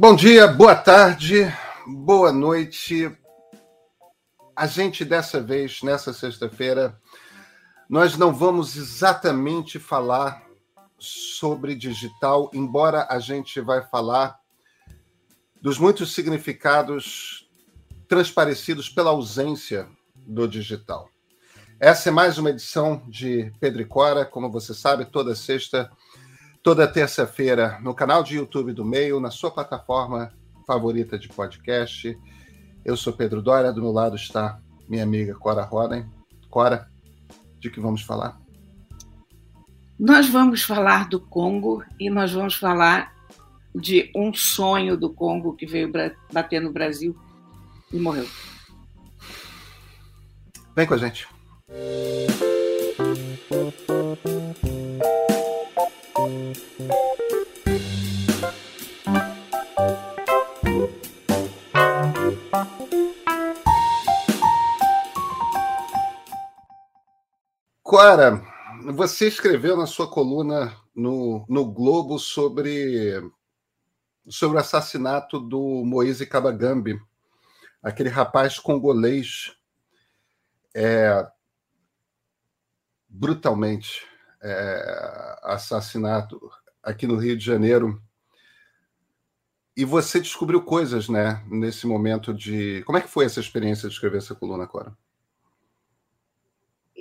Bom dia, boa tarde, boa noite. A gente dessa vez, nessa sexta-feira, nós não vamos exatamente falar sobre digital, embora a gente vai falar dos muitos significados transparecidos pela ausência do digital. Essa é mais uma edição de Pedro e Cora, como você sabe, toda sexta toda terça-feira no canal de YouTube do Meio, na sua plataforma favorita de podcast. Eu sou Pedro Dória, do meu lado está minha amiga Cora Roden. Cora, de que vamos falar? Nós vamos falar do Congo e nós vamos falar de um sonho do Congo que veio bater no Brasil e morreu. Vem com a gente. Clara, você escreveu na sua coluna no, no Globo sobre, sobre o assassinato do Moise Kabagambi, aquele rapaz congolês é, brutalmente é, assassinado aqui no Rio de Janeiro. E você descobriu coisas, né, nesse momento de. Como é que foi essa experiência de escrever essa coluna, Cora?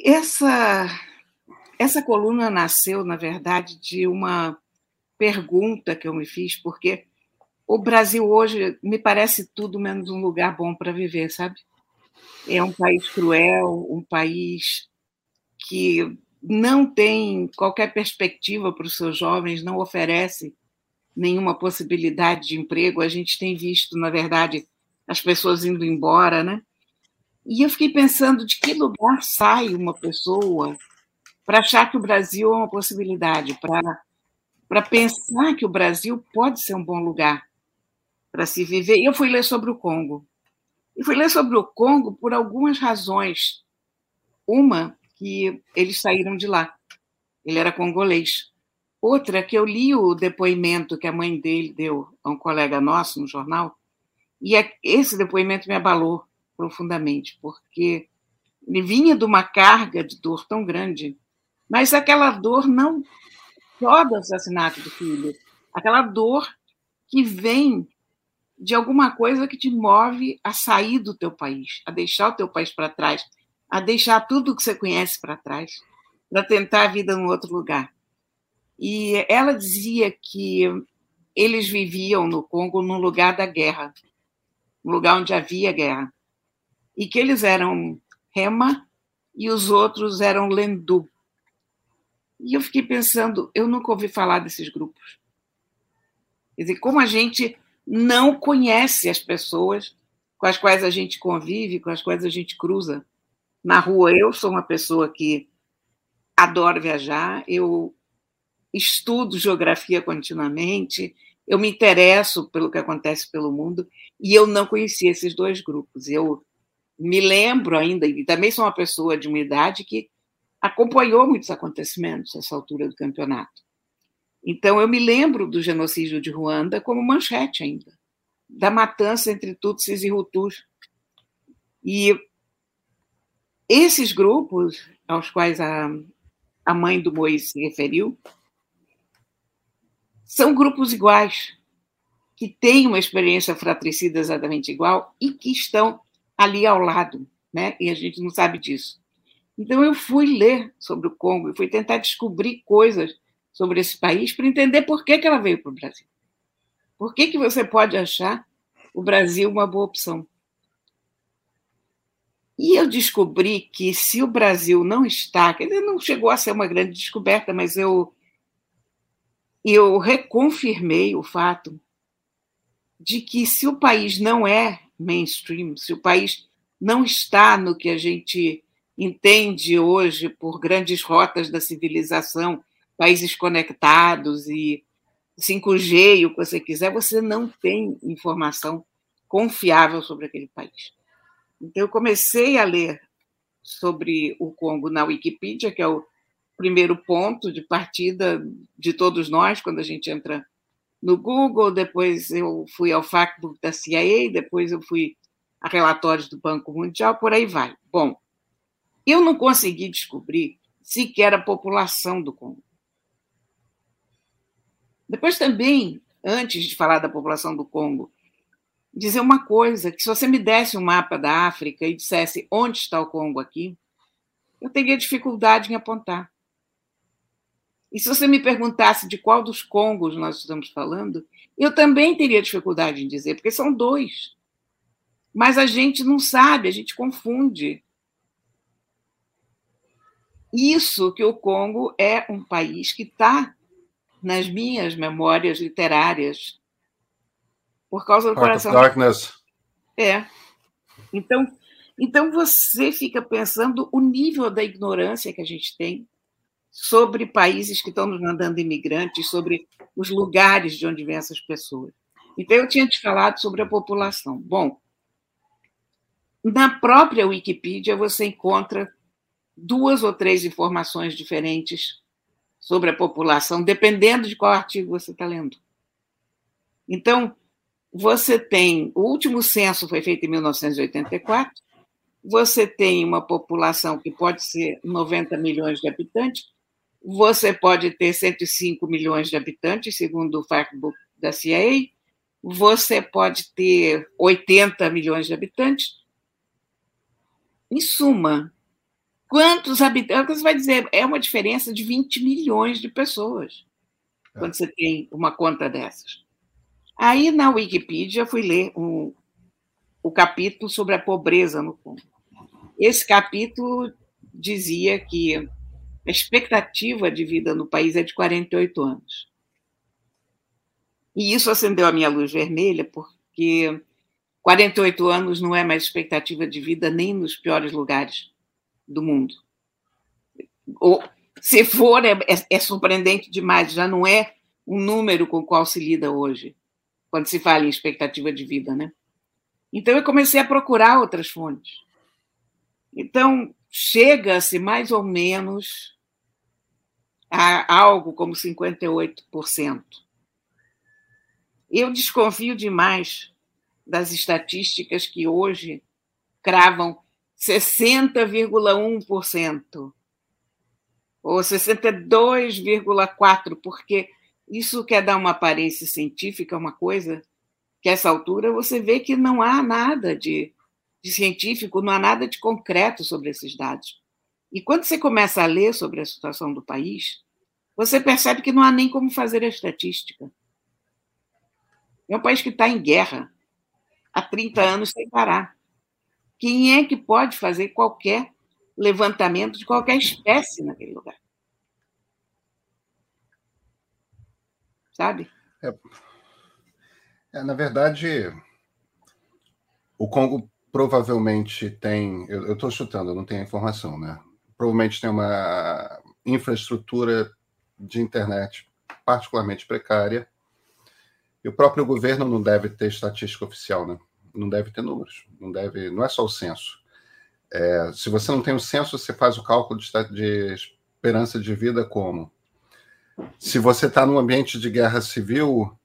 Essa, essa coluna nasceu, na verdade, de uma pergunta que eu me fiz, porque o Brasil hoje me parece tudo menos um lugar bom para viver, sabe? É um país cruel, um país que não tem qualquer perspectiva para os seus jovens, não oferece nenhuma possibilidade de emprego. A gente tem visto, na verdade, as pessoas indo embora, né? E eu fiquei pensando de que lugar sai uma pessoa para achar que o Brasil é uma possibilidade, para pensar que o Brasil pode ser um bom lugar para se viver. E eu fui ler sobre o Congo. E fui ler sobre o Congo por algumas razões. Uma, que eles saíram de lá. Ele era congolês. Outra, que eu li o depoimento que a mãe dele deu a um colega nosso no jornal, e esse depoimento me abalou profundamente, porque ele vinha de uma carga de dor tão grande, mas aquela dor não só do assassinato do filho, aquela dor que vem de alguma coisa que te move a sair do teu país, a deixar o teu país para trás, a deixar tudo que você conhece para trás, para tentar a vida em outro lugar. E ela dizia que eles viviam no Congo no lugar da guerra, um lugar onde havia guerra e que eles eram Rema e os outros eram Lendu. E eu fiquei pensando, eu nunca ouvi falar desses grupos. Quer dizer, como a gente não conhece as pessoas com as quais a gente convive, com as quais a gente cruza na rua. Eu sou uma pessoa que adoro viajar, eu estudo geografia continuamente, eu me interesso pelo que acontece pelo mundo e eu não conhecia esses dois grupos. Eu me lembro ainda, e também sou uma pessoa de uma idade que acompanhou muitos acontecimentos nessa altura do campeonato. Então, eu me lembro do genocídio de Ruanda como manchete ainda, da matança entre Tutsis e Hutus. E esses grupos aos quais a, a mãe do Moisés se referiu são grupos iguais, que têm uma experiência fratricida exatamente igual e que estão ali ao lado, né? E a gente não sabe disso. Então eu fui ler sobre o Congo, fui tentar descobrir coisas sobre esse país para entender por que, que ela veio para o Brasil. Por que, que você pode achar o Brasil uma boa opção? E eu descobri que se o Brasil não está, quer não chegou a ser uma grande descoberta, mas eu eu reconfirmei o fato de que se o país não é mainstream, se o país não está no que a gente entende hoje por grandes rotas da civilização, países conectados e 5G e o que você quiser, você não tem informação confiável sobre aquele país. Então, eu comecei a ler sobre o Congo na Wikipedia, que é o primeiro ponto de partida de todos nós quando a gente entra no Google, depois eu fui ao Factbook da CIA, depois eu fui a relatórios do Banco Mundial, por aí vai. Bom, eu não consegui descobrir sequer a população do Congo. Depois também, antes de falar da população do Congo, dizer uma coisa, que se você me desse um mapa da África e dissesse onde está o Congo aqui, eu teria dificuldade em apontar. E se você me perguntasse de qual dos Congos nós estamos falando, eu também teria dificuldade em dizer, porque são dois. Mas a gente não sabe, a gente confunde. Isso que o Congo é um país que está nas minhas memórias literárias por causa do Heart coração. Darkness. É. Então, então você fica pensando o nível da ignorância que a gente tem sobre países que estão nos mandando imigrantes, sobre os lugares de onde vêm essas pessoas. Então, eu tinha te falado sobre a população. Bom, na própria Wikipedia você encontra duas ou três informações diferentes sobre a população, dependendo de qual artigo você está lendo. Então, você tem. O último censo foi feito em 1984. Você tem uma população que pode ser 90 milhões de habitantes, você pode ter 105 milhões de habitantes, segundo o Factbook da CIA, você pode ter 80 milhões de habitantes. Em suma, quantos habitantes? Você vai dizer, é uma diferença de 20 milhões de pessoas é. quando você tem uma conta dessas. Aí, na Wikipedia, fui ler um, o capítulo sobre a pobreza no Congo. Esse capítulo dizia que a expectativa de vida no país é de 48 anos. E isso acendeu a minha luz vermelha, porque 48 anos não é mais expectativa de vida nem nos piores lugares do mundo. Ou, se for, é, é, é surpreendente demais, já não é um número com o qual se lida hoje, quando se fala em expectativa de vida, né? Então eu comecei a procurar outras fontes. Então, chega-se mais ou menos a algo como 58%. Eu desconfio demais das estatísticas que hoje cravam 60,1% ou 62,4%, porque isso quer dar uma aparência científica, uma coisa que a essa altura você vê que não há nada de, de científico, não há nada de concreto sobre esses dados. E quando você começa a ler sobre a situação do país, você percebe que não há nem como fazer a estatística. É um país que está em guerra há 30 anos sem parar. Quem é que pode fazer qualquer levantamento de qualquer espécie naquele lugar? Sabe? É, é, na verdade, o Congo provavelmente tem. Eu estou chutando, eu não tenho a informação, né? Provavelmente tem uma infraestrutura de internet particularmente precária. E o próprio governo não deve ter estatística oficial, né? Não deve ter números, não deve, não é só o censo. É, se você não tem o censo, você faz o cálculo de, de esperança de vida como? Se você está num ambiente de guerra civil,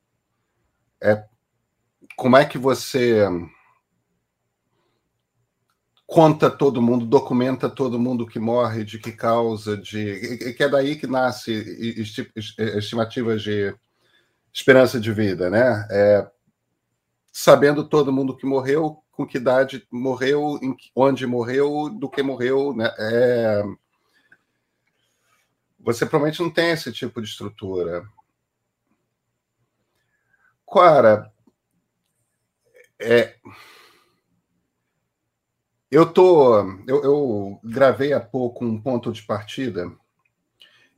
é, como é que você conta todo mundo, documenta todo mundo que morre, de que causa, de que é daí que nasce estimativas de esperança de vida, né? É, sabendo todo mundo que morreu, com que idade morreu, onde morreu, do que morreu, né? É, você provavelmente não tem esse tipo de estrutura. Cara, é eu tô, eu, eu, gravei há pouco um ponto de partida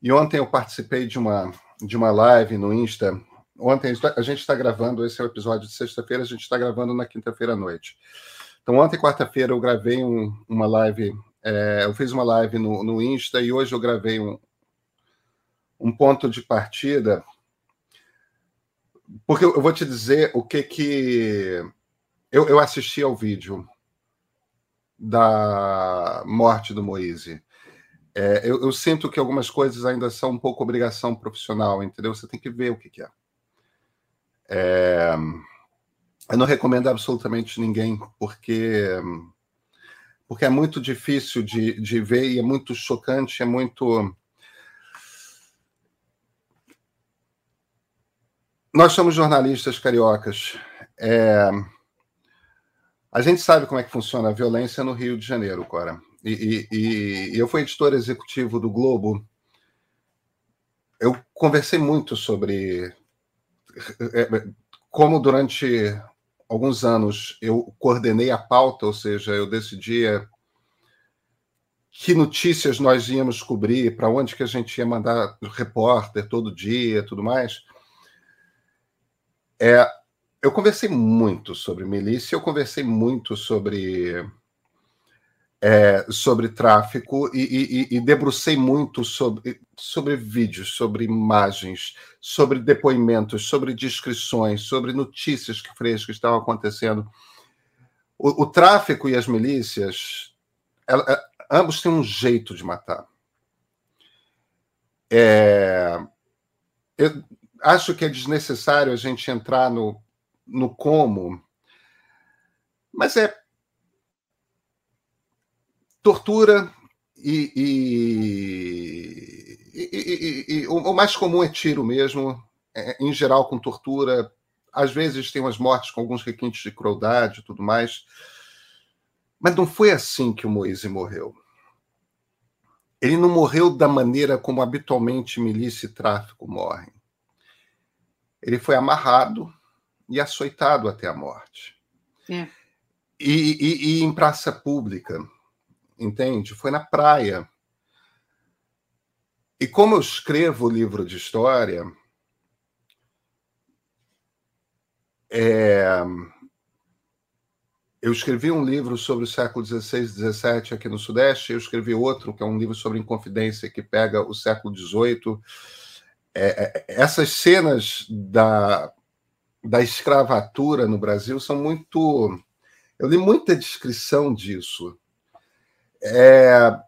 e ontem eu participei de uma de uma live no Insta. Ontem a gente está gravando esse é o episódio de sexta-feira, a gente está gravando na quinta-feira à noite. Então ontem quarta-feira eu gravei um, uma live, é, eu fiz uma live no, no Insta e hoje eu gravei um, um ponto de partida porque eu vou te dizer o que que eu, eu assisti ao vídeo da morte do Moise. É, eu, eu, sinto que algumas coisas ainda são um pouco obrigação profissional, entendeu? Você tem que ver o que, que é. É, eu não recomendo absolutamente ninguém, porque porque é muito difícil de, de ver e é muito chocante, é muito. Nós somos jornalistas cariocas. É... A gente sabe como é que funciona a violência no Rio de Janeiro, Cora. E, e, e eu fui editor executivo do Globo. Eu conversei muito sobre é, é, como durante alguns anos eu coordenei a pauta, ou seja, eu decidia que notícias nós íamos cobrir, para onde que a gente ia mandar repórter todo dia, tudo mais. É, eu conversei muito sobre milícia, eu conversei muito sobre é, sobre tráfico e, e, e, debrucei muito sobre, sobre vídeos, sobre imagens, sobre depoimentos, sobre descrições, sobre notícias que frescas estavam acontecendo. O, o tráfico e as milícias, ela, é, ambos têm um jeito de matar. É, eu acho que é desnecessário a gente entrar no, no como, mas é tortura e, e, e, e, o mais comum é tiro mesmo, é, em geral com tortura. Às vezes tem umas mortes com alguns requintes de crueldade e tudo mais. Mas não foi assim que o Moise morreu. Ele não morreu da maneira como habitualmente milícia e tráfico morrem. Ele foi amarrado e açoitado até a morte. É. E, e, e, em praça pública entende? Foi na praia. E como eu escrevo o livro de história, é... eu escrevi um livro sobre o século XVI e XVII aqui no Sudeste, eu escrevi outro, que é um livro sobre Inconfidência, que pega o século XVIII. É, é, essas cenas da, da escravatura no Brasil são muito. Eu li muita descrição disso. É,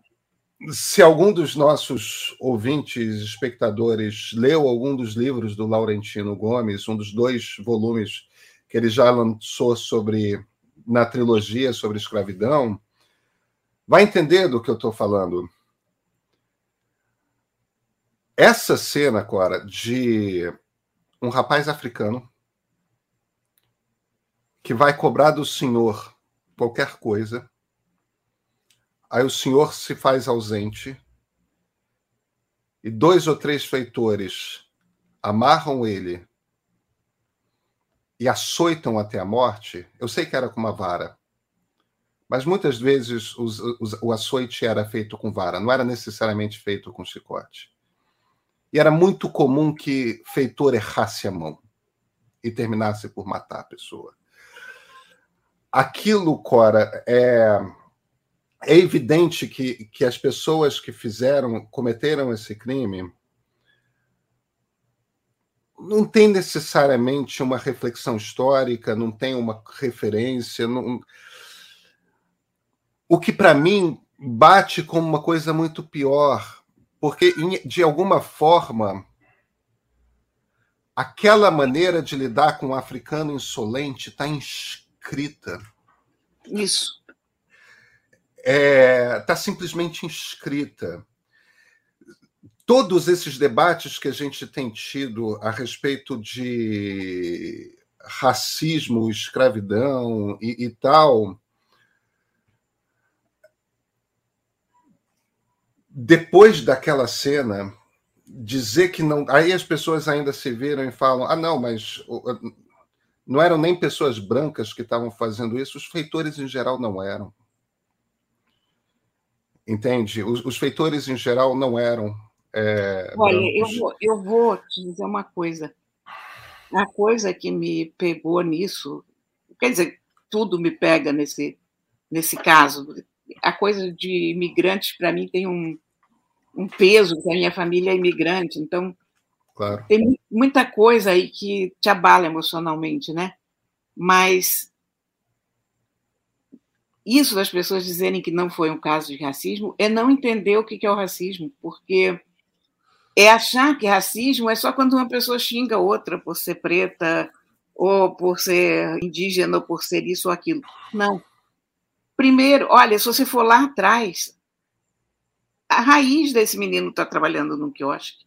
se algum dos nossos ouvintes, espectadores, leu algum dos livros do Laurentino Gomes, um dos dois volumes que ele já lançou sobre na trilogia sobre escravidão, vai entender do que eu estou falando. Essa cena, Cora, de um rapaz africano que vai cobrar do senhor qualquer coisa Aí o senhor se faz ausente e dois ou três feitores amarram ele e açoitam até a morte. Eu sei que era com uma vara, mas muitas vezes os, os, o açoite era feito com vara, não era necessariamente feito com chicote. E era muito comum que feitor errasse a mão e terminasse por matar a pessoa. Aquilo, Cora, é é evidente que, que as pessoas que fizeram, cometeram esse crime, não tem necessariamente uma reflexão histórica, não tem uma referência. Não... O que, para mim, bate como uma coisa muito pior, porque, de alguma forma, aquela maneira de lidar com o africano insolente está inscrita. Isso está é, tá simplesmente inscrita. Todos esses debates que a gente tem tido a respeito de racismo, escravidão e, e tal, depois daquela cena, dizer que não. Aí as pessoas ainda se viram e falam: ah, não, mas não eram nem pessoas brancas que estavam fazendo isso, os feitores em geral não eram. Entende? Os, os feitores, em geral, não eram. É, Olha, eu vou, eu vou te dizer uma coisa. A coisa que me pegou nisso, quer dizer, tudo me pega nesse, nesse caso. A coisa de imigrantes, para mim, tem um, um peso, porque a minha família é imigrante, então claro. tem muita coisa aí que te abala emocionalmente, né? Mas isso das pessoas dizerem que não foi um caso de racismo é não entender o que é o racismo, porque é achar que racismo é só quando uma pessoa xinga outra por ser preta, ou por ser indígena, ou por ser isso ou aquilo. Não. Primeiro, olha, se você for lá atrás, a raiz desse menino estar tá trabalhando no quiosque,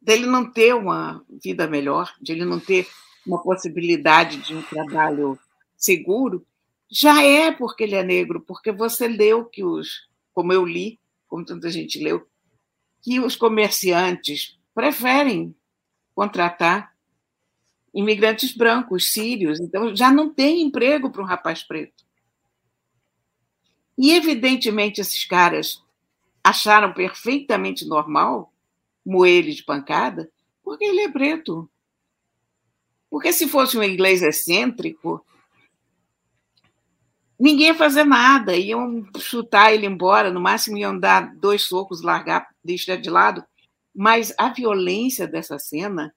dele não ter uma vida melhor, de ele não ter uma possibilidade de um trabalho seguro, já é porque ele é negro, porque você leu que os, como eu li, como tanta gente leu, que os comerciantes preferem contratar imigrantes brancos, sírios, então já não tem emprego para um rapaz preto. E, evidentemente, esses caras acharam perfeitamente normal moer ele de pancada, porque ele é preto. Porque se fosse um inglês excêntrico, ninguém ia fazer nada, iam chutar ele embora, no máximo iam dar dois socos, largar, deixar de lado. Mas a violência dessa cena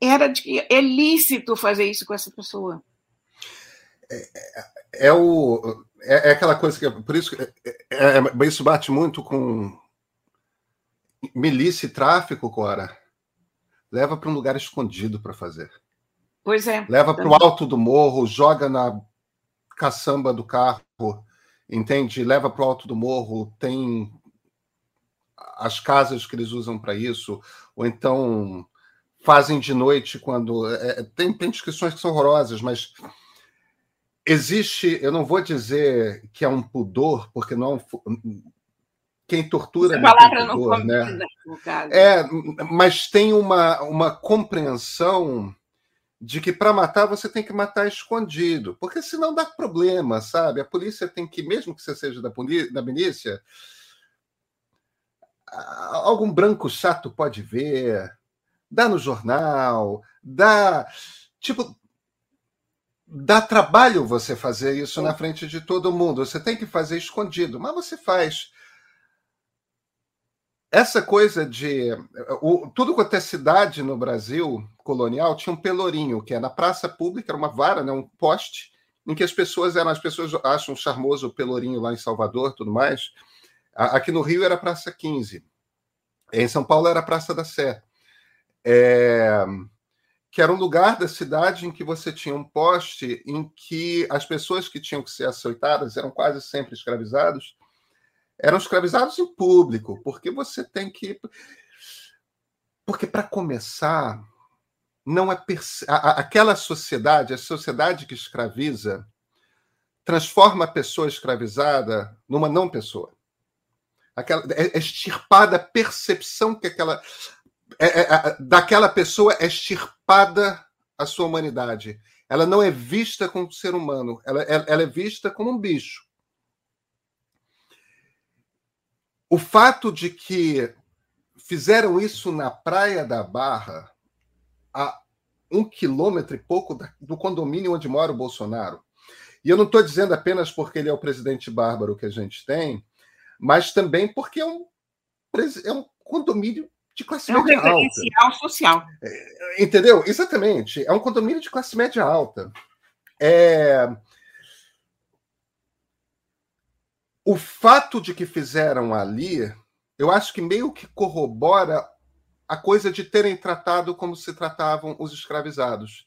era de que é lícito fazer isso com essa pessoa. É, é, é o, é, é, aquela coisa que. Por isso é, é, isso bate muito com milícia e tráfico, Cora. Leva para um lugar escondido para fazer. Pois é. Leva para o alto do morro, joga na caçamba do carro, entende? Leva para o alto do morro, tem as casas que eles usam para isso, ou então fazem de noite quando. É, tem, tem descrições que são horrorosas, mas existe, eu não vou dizer que é um pudor, porque não é um, quem tortura Essa palavra não pudor, né? É, mas tem uma, uma compreensão de que para matar você tem que matar escondido, porque senão dá problema, sabe? A polícia tem que, mesmo que você seja da, polícia, da milícia, algum branco chato pode ver, dá no jornal, dá. Tipo, dá trabalho você fazer isso na frente de todo mundo. Você tem que fazer escondido, mas você faz. Essa coisa de. O, tudo quanto é cidade no Brasil colonial tinha um pelourinho, que é na praça pública, era uma vara, né, um poste, em que as pessoas eram. As pessoas acham charmoso o pelourinho lá em Salvador tudo mais. Aqui no Rio era Praça 15. Em São Paulo era Praça da Sé. É, que era um lugar da cidade em que você tinha um poste em que as pessoas que tinham que ser açoitadas eram quase sempre escravizados, eram escravizados em público, porque você tem que. Porque, para começar, não é perce... aquela sociedade, a sociedade que escraviza, transforma a pessoa escravizada numa não pessoa. Aquela, é, é extirpada a percepção que aquela é, é, é, daquela pessoa é extirpada a sua humanidade. Ela não é vista como ser humano, ela, ela é vista como um bicho. O fato de que fizeram isso na Praia da Barra, a um quilômetro e pouco do condomínio onde mora o Bolsonaro. E eu não estou dizendo apenas porque ele é o presidente bárbaro que a gente tem, mas também porque é um, é um condomínio de classe é um média alta. social. É, entendeu? Exatamente. É um condomínio de classe média alta. É... O fato de que fizeram ali, eu acho que meio que corrobora a coisa de terem tratado como se tratavam os escravizados.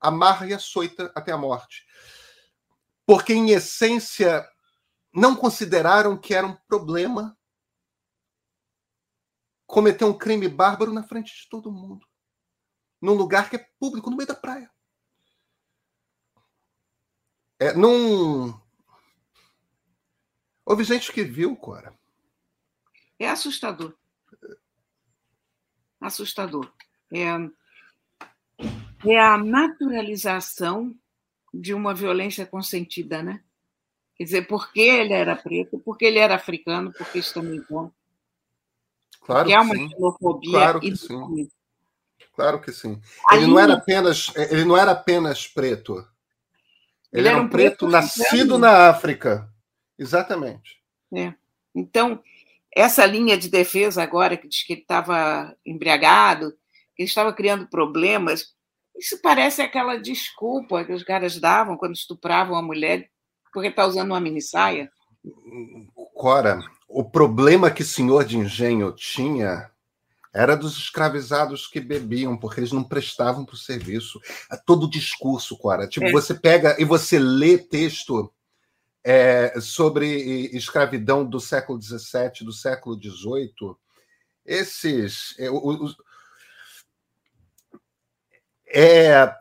Amarra e açoita até a morte. Porque, em essência, não consideraram que era um problema cometeu um crime bárbaro na frente de todo mundo. Num lugar que é público, no meio da praia. É, num... Houve gente que viu, Cora. É assustador. Assustador. É, é a naturalização de uma violência consentida, né? Quer dizer, porque ele era preto, porque ele era africano, porque isso também conta. Claro que é uma xenofobia claro que sim. Claro que sim. Ele não era apenas, ele não era apenas preto. Ele, ele era um preto, preto nascido na África. Exatamente. É. Então, essa linha de defesa agora que diz que ele estava embriagado, que ele estava criando problemas, isso parece aquela desculpa que os caras davam quando estupravam a mulher porque está usando uma mini saia. Cora, o problema que o senhor de engenho tinha era dos escravizados que bebiam, porque eles não prestavam para o serviço. É todo o discurso, Cora. Tipo, é. você pega e você lê texto é, sobre escravidão do século XVII, do século XVIII. Esses. É, os, é,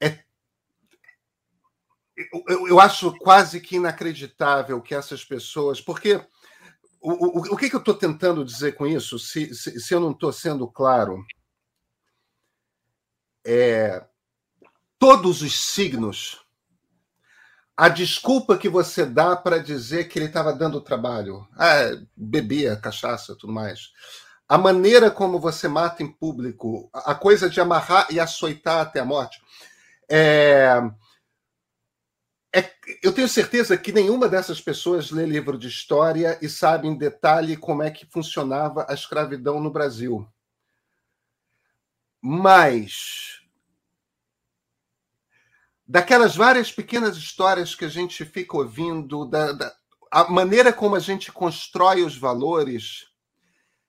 é eu, eu, acho quase que inacreditável que essas pessoas. Porque o, o, o que, que eu estou tentando dizer com isso, se, se, se eu não estou sendo claro? É, todos os signos, a desculpa que você dá para dizer que ele estava dando trabalho, ah, bebia cachaça, tudo mais, a maneira como você mata em público, a coisa de amarrar e açoitar até a morte, é, é, eu tenho certeza que nenhuma dessas pessoas lê livro de história e sabe em detalhe como é que funcionava a escravidão no Brasil. Mas daquelas várias pequenas histórias que a gente fica ouvindo, da, da a maneira como a gente constrói os valores,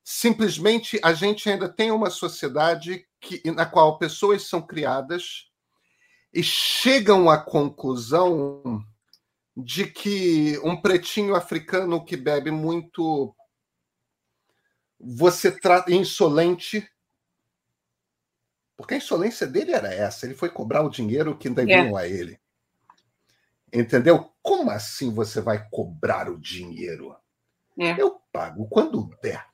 simplesmente a gente ainda tem uma sociedade que, na qual pessoas são criadas e chegam à conclusão de que um pretinho africano que bebe muito você trata insolente porque a insolência dele era essa ele foi cobrar o dinheiro que deviam é. a ele. Entendeu? Como assim você vai cobrar o dinheiro? É. eu pago quando der.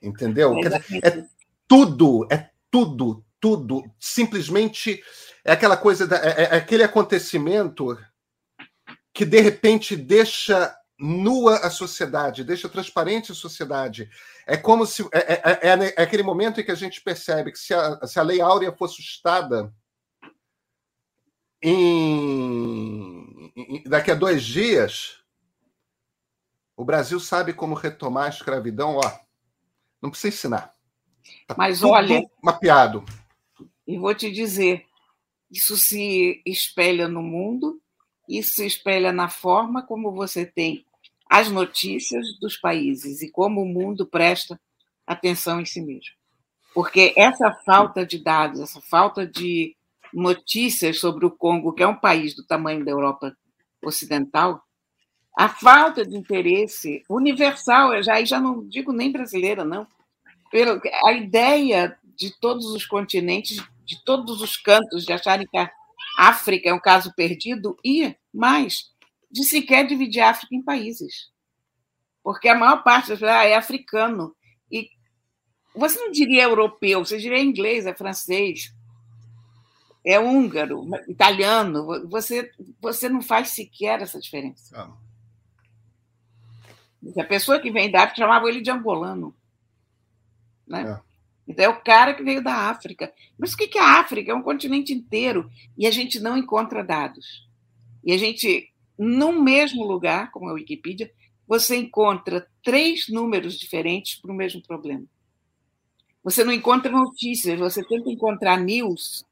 Entendeu? É, é tudo é tudo tudo. Simplesmente é aquela coisa, da, é, é aquele acontecimento que de repente deixa nua a sociedade, deixa transparente a sociedade. É como se. É, é, é, é, é aquele momento em que a gente percebe que se a, se a Lei Áurea for sustada em, em, daqui a dois dias, o Brasil sabe como retomar a escravidão, ó. Não precisa ensinar. Tá Mas olha. Mapeado. E vou te dizer, isso se espelha no mundo, isso se espelha na forma como você tem as notícias dos países e como o mundo presta atenção em si mesmo. Porque essa falta de dados, essa falta de notícias sobre o Congo, que é um país do tamanho da Europa Ocidental, a falta de interesse universal, eu já, já não digo nem brasileira, não, a ideia de todos os continentes de todos os cantos, de acharem que a África é um caso perdido, e mais, de sequer dividir a África em países. Porque a maior parte das pessoas ah, é africano. E você não diria europeu, você diria inglês, é francês, é húngaro, italiano. Você, você não faz sequer essa diferença. Ah. A pessoa que vem da África chamava ele de angolano. Né? É. Então, é o cara que veio da África. Mas o que é a África? É um continente inteiro. E a gente não encontra dados. E a gente, no mesmo lugar, como a Wikipedia, você encontra três números diferentes para o mesmo problema. Você não encontra notícias, você tenta encontrar news,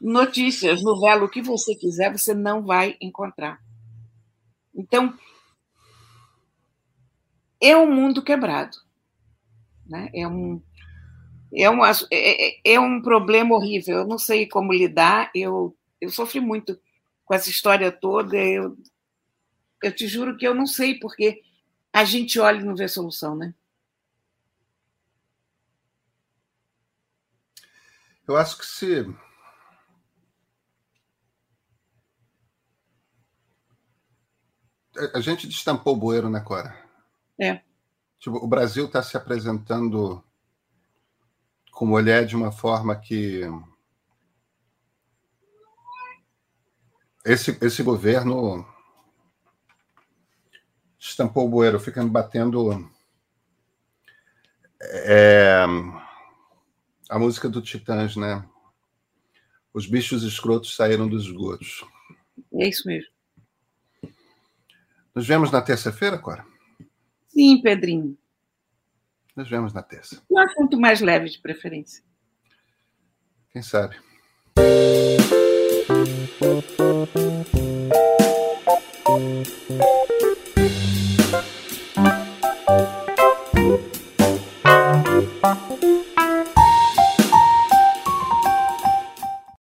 notícias, novela, o que você quiser, você não vai encontrar. Então, é um mundo quebrado. Né? É um é, uma, é, é, é um problema horrível. Eu não sei como lidar. Eu, eu sofri muito com essa história toda. Eu, eu te juro que eu não sei, porque a gente olha e não vê solução, né? Eu acho que se. A gente destampou o bueiro, né, Cora? É. Tipo, o Brasil está se apresentando com mulher de uma forma que esse, esse governo estampou o bueiro, fica me batendo é, a música do Titãs, né? Os bichos escrotos saíram dos esgotos. É isso mesmo. Nos vemos na terça-feira, Cora? Sim, Pedrinho. Nos vemos na terça. Um assunto mais leve, de preferência. Quem sabe? Thank you.